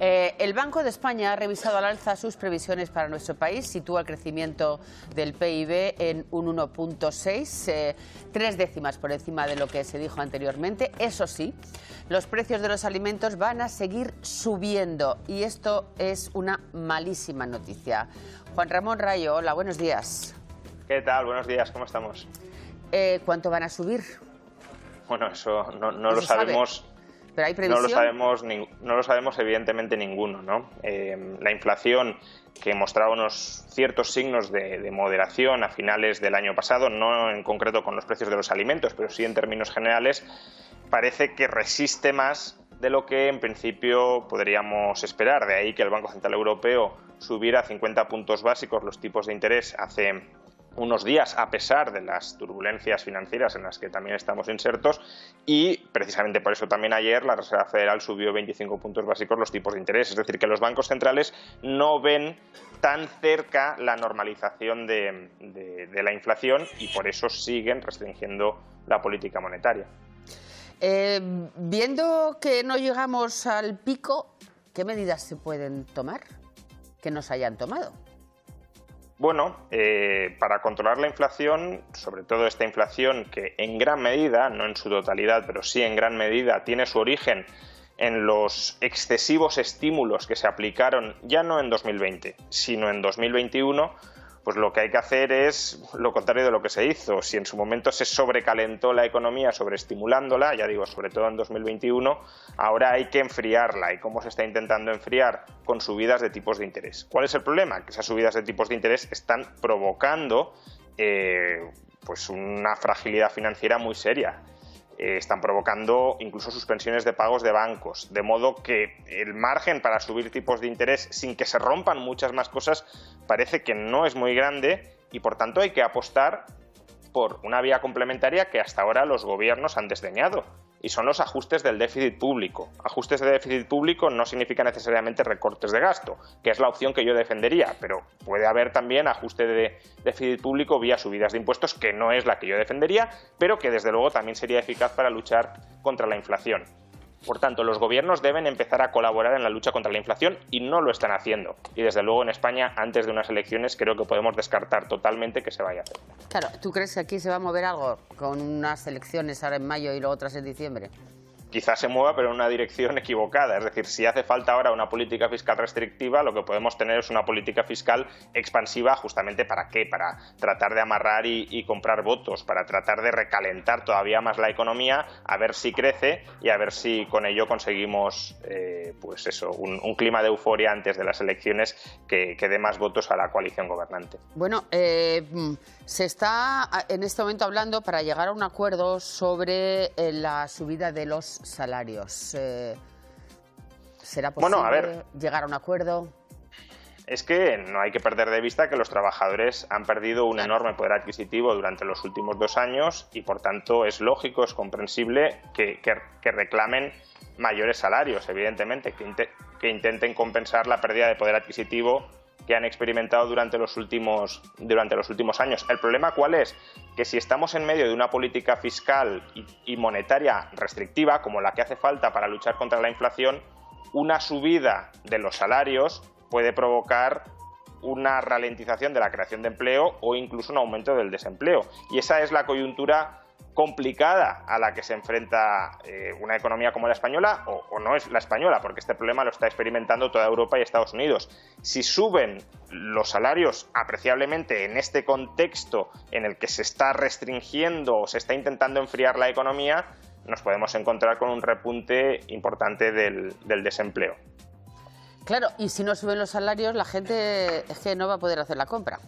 Eh, el Banco de España ha revisado al alza sus previsiones para nuestro país, sitúa el crecimiento del PIB en un 1.6, eh, tres décimas por encima de lo que se dijo anteriormente. Eso sí, los precios de los alimentos van a seguir subiendo y esto es una malísima noticia. Juan Ramón Rayo, hola, buenos días. ¿Qué tal? Buenos días, ¿cómo estamos? Eh, ¿Cuánto van a subir? Bueno, eso no, lo sabemos. ¿Pero hay previsión? No lo sabemos, no lo sabemos evidentemente ninguno. ¿no? Eh, la inflación que mostraba unos ciertos signos de, moderación a finales del año pasado, no en concreto con los precios de los alimentos, pero sí en términos generales, parece que resiste más de lo que en principio podríamos esperar. De ahí que el Banco Central Europeo subiera 50 puntos básicos los tipos de interés hace unos días a pesar de las turbulencias financieras en las que también estamos insertos y precisamente por eso también ayer la Reserva Federal subió 25 puntos básicos los tipos de interés. Es decir, que los bancos centrales no ven tan cerca la normalización de, la inflación y por eso siguen restringiendo la política monetaria. Eh, viendo que no llegamos al pico, ¿qué medidas se pueden tomar que no se hayan tomado? Bueno, eh, para controlar la inflación, sobre todo esta inflación que en gran medida, no en su totalidad, pero sí en gran medida, tiene su origen en los excesivos estímulos que se aplicaron ya no en 2020, sino en 2021, pues lo que hay que hacer es lo contrario de lo que se hizo. Si en su momento se sobrecalentó la economía sobreestimulándola, ya digo, sobre todo en 2021, ahora hay que enfriarla. ¿Y cómo se está intentando enfriar? Con subidas de tipos de interés. ¿Cuál es el problema? Que esas subidas de tipos de interés están provocando eh, pues una fragilidad financiera muy seria. Eh, están provocando incluso suspensiones de pagos de bancos, de modo que el margen para subir tipos de interés sin que se rompan muchas más cosas parece que no es muy grande y por tanto hay que apostar por una vía complementaria que hasta ahora los gobiernos han desdeñado, y son los ajustes del déficit público. Ajustes de déficit público no significa necesariamente recortes de gasto, que es la opción que yo defendería, pero puede haber también ajuste de déficit público vía subidas de impuestos, que no es la que yo defendería, pero que desde luego también sería eficaz para luchar contra la inflación. Por tanto, los gobiernos deben empezar a colaborar en la lucha contra la inflación y no lo están haciendo. Y desde luego en España, antes de unas elecciones, creo que podemos descartar totalmente que se vaya a hacer. Claro, ¿tú crees que aquí se va a mover algo con unas elecciones ahora en mayo y luego otras en diciembre? Quizás se mueva, pero en una dirección equivocada. Es decir, si hace falta ahora una política fiscal restrictiva, lo que podemos tener es una política fiscal expansiva justamente para qué? Para tratar de amarrar y, comprar votos, para tratar de recalentar todavía más la economía, a ver si crece y a ver si con ello conseguimos, eh, pues eso, un, clima de euforia antes de las elecciones que, dé más votos a la coalición gobernante. Bueno, eh, se está en este momento hablando para llegar a un acuerdo sobre eh, la subida de los salarios. Eh, ¿Será posible llegar a un acuerdo? Es que no hay que perder de vista que los trabajadores han perdido un enorme poder adquisitivo durante los últimos dos años y por tanto es lógico, es comprensible que, reclamen mayores salarios, evidentemente, que, que intenten compensar la pérdida de poder adquisitivo que han experimentado durante los últimos, durante los últimos años. ¿El problema cuál es? Que si estamos en medio de una política fiscal y, monetaria restrictiva, como la que hace falta para luchar contra la inflación, una subida de los salarios puede provocar una ralentización de la creación de empleo o incluso un aumento del desempleo. Y esa es la coyuntura complicada a la que se enfrenta eh, una economía como la española, o, no es la española, porque este problema lo está experimentando toda Europa y Estados Unidos. Si suben los salarios apreciablemente en este contexto en el que se está restringiendo o se está intentando enfriar la economía, nos podemos encontrar con un repunte importante del, del desempleo. Claro, y si no suben los salarios, la gente es que no va a poder hacer la compra.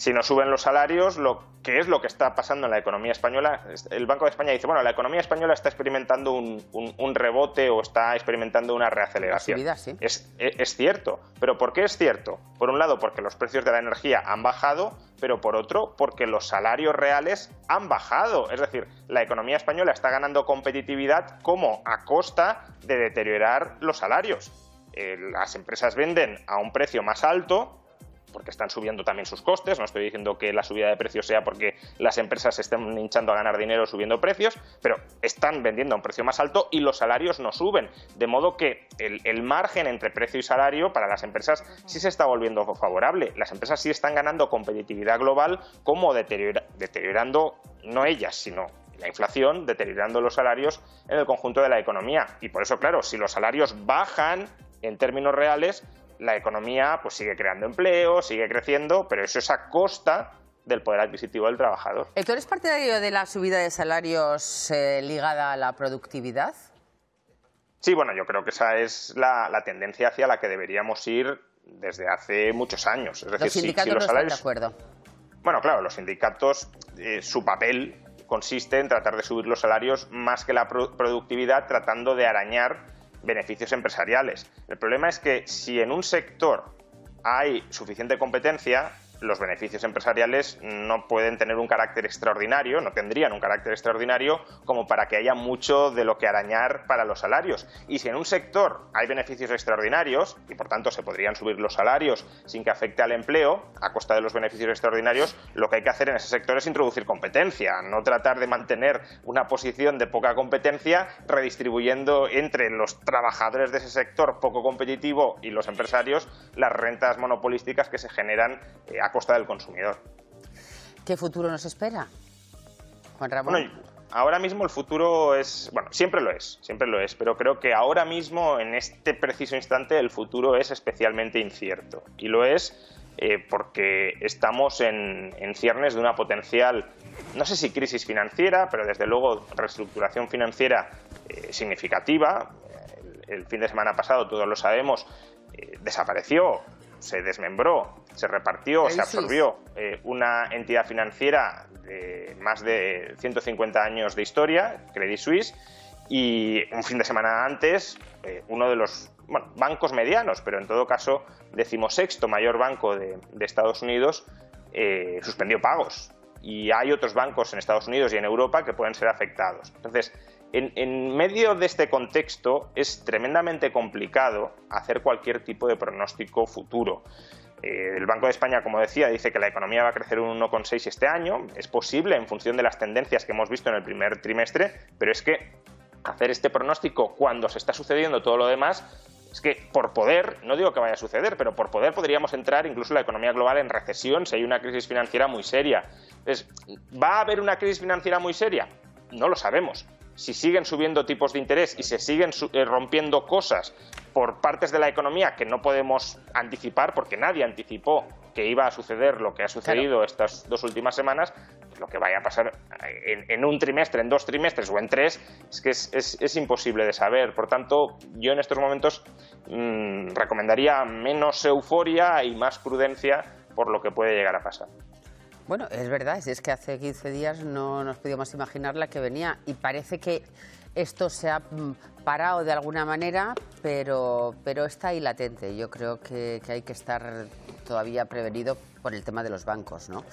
Si no suben los salarios, lo que es lo que está pasando en la economía española, el Banco de España dice, bueno, la economía española está experimentando un, rebote o está experimentando una reaceleración. es, es cierto, pero ¿por qué es cierto? Por un lado, porque los precios de la energía han bajado, pero por otro, porque los salarios reales han bajado. Es decir, la economía española está ganando competitividad como a costa de deteriorar los salarios. Eh, las empresas venden a un precio más alto porque están subiendo también sus costes. No estoy diciendo que la subida de precios sea porque las empresas estén hinchando a ganar dinero subiendo precios, pero están vendiendo a un precio más alto y los salarios no suben. De modo que el, margen entre precio y salario para las empresas sí se está volviendo favorable. Las empresas sí están ganando competitividad global como deteriorando, no ellas, sino la inflación, deteriorando los salarios en el conjunto de la economía. Y por eso, claro, si los salarios bajan en términos reales, la economía pues sigue creando empleo, sigue creciendo, pero eso es a costa del poder adquisitivo del trabajador. ¿Tú eres partidario de la subida de salarios eh, ligada a la productividad? Sí, bueno, yo creo que esa es la, tendencia hacia la que deberíamos ir desde hace muchos años. Es decir, los sindicatos no están de acuerdo. Bueno, claro, los sindicatos, eh, su papel consiste en tratar de subir los salarios más que la productividad, tratando de arañar beneficios empresariales. El problema es que si en un sector hay suficiente competencia, los beneficios empresariales no pueden tener un carácter extraordinario, no tendrían un carácter extraordinario como para que haya mucho de lo que arañar para los salarios. Y si en un sector hay beneficios extraordinarios, y por tanto se podrían subir los salarios sin que afecte al empleo, a costa de los beneficios extraordinarios, lo que hay que hacer en ese sector es introducir competencia, no tratar de mantener una posición de poca competencia redistribuyendo entre los trabajadores de ese sector poco competitivo y los empresarios las rentas monopolísticas que se generan a a costa del consumidor. ¿Qué futuro nos espera, Juan Ramón? ahora mismo el futuro es, bueno, siempre lo es, siempre lo es, pero creo que ahora mismo, en este preciso instante, el futuro es especialmente incierto. Y lo es eh, porque estamos en, ciernes de una potencial, no sé si crisis financiera, pero desde luego reestructuración financiera eh, significativa. El, fin de semana pasado, todos lo sabemos, eh, desapareció se desmembró, se repartió, se absorbió eh, una entidad financiera de más de 150 años de historia, Credit Suisse, y un fin de semana antes, eh, uno de los bancos medianos, pero en todo caso decimosexto mayor banco de, Estados Unidos, eh, suspendió pagos. Y hay otros bancos en Estados Unidos y en Europa que pueden ser afectados. Entonces, en, medio de este contexto es tremendamente complicado hacer cualquier tipo de pronóstico futuro. Eh, el Banco de España, como decía, dice que la economía va a crecer un 1,6 este año. Es posible en función de las tendencias que hemos visto en el primer trimestre, pero es que hacer este pronóstico cuando se está sucediendo todo lo demás es que por poder, no digo que vaya a suceder, pero por poder podríamos entrar incluso la economía global en recesión si hay una crisis financiera muy seria. Entonces, ¿va a haber una crisis financiera muy seria? No lo sabemos si siguen subiendo tipos de interés y se siguen eh, rompiendo cosas por partes de la economía que no podemos anticipar, porque nadie anticipó que iba a suceder lo que ha sucedido estas dos últimas semanas, lo que vaya a pasar en, un trimestre, en dos trimestres o en tres, es que es, imposible de saber. Por tanto, yo en estos momentos mm, recomendaría menos euforia y más prudencia por lo que puede llegar a pasar. Bueno, es verdad, es que hace 15 días no nos podíamos imaginar la que venía y parece que esto se ha mm, parado de alguna manera, pero, pero está ahí latente. Yo creo que, hay que estar todavía prevenido por el tema de los bancos, ¿no?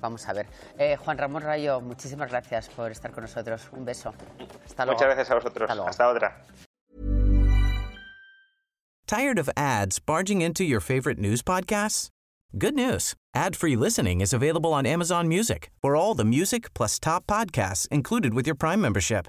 Vamos a ver. Eh, Juan Ramón Rayo, muchísimas gracias por estar con nosotros. Un beso. Hasta luego. Muchas gracias a vosotros. Hasta, Hasta otra. Tired of ads barging into your favorite news podcasts? Good news. Ad-free listening is available on Amazon Music for all the music plus top podcasts included with your Prime membership.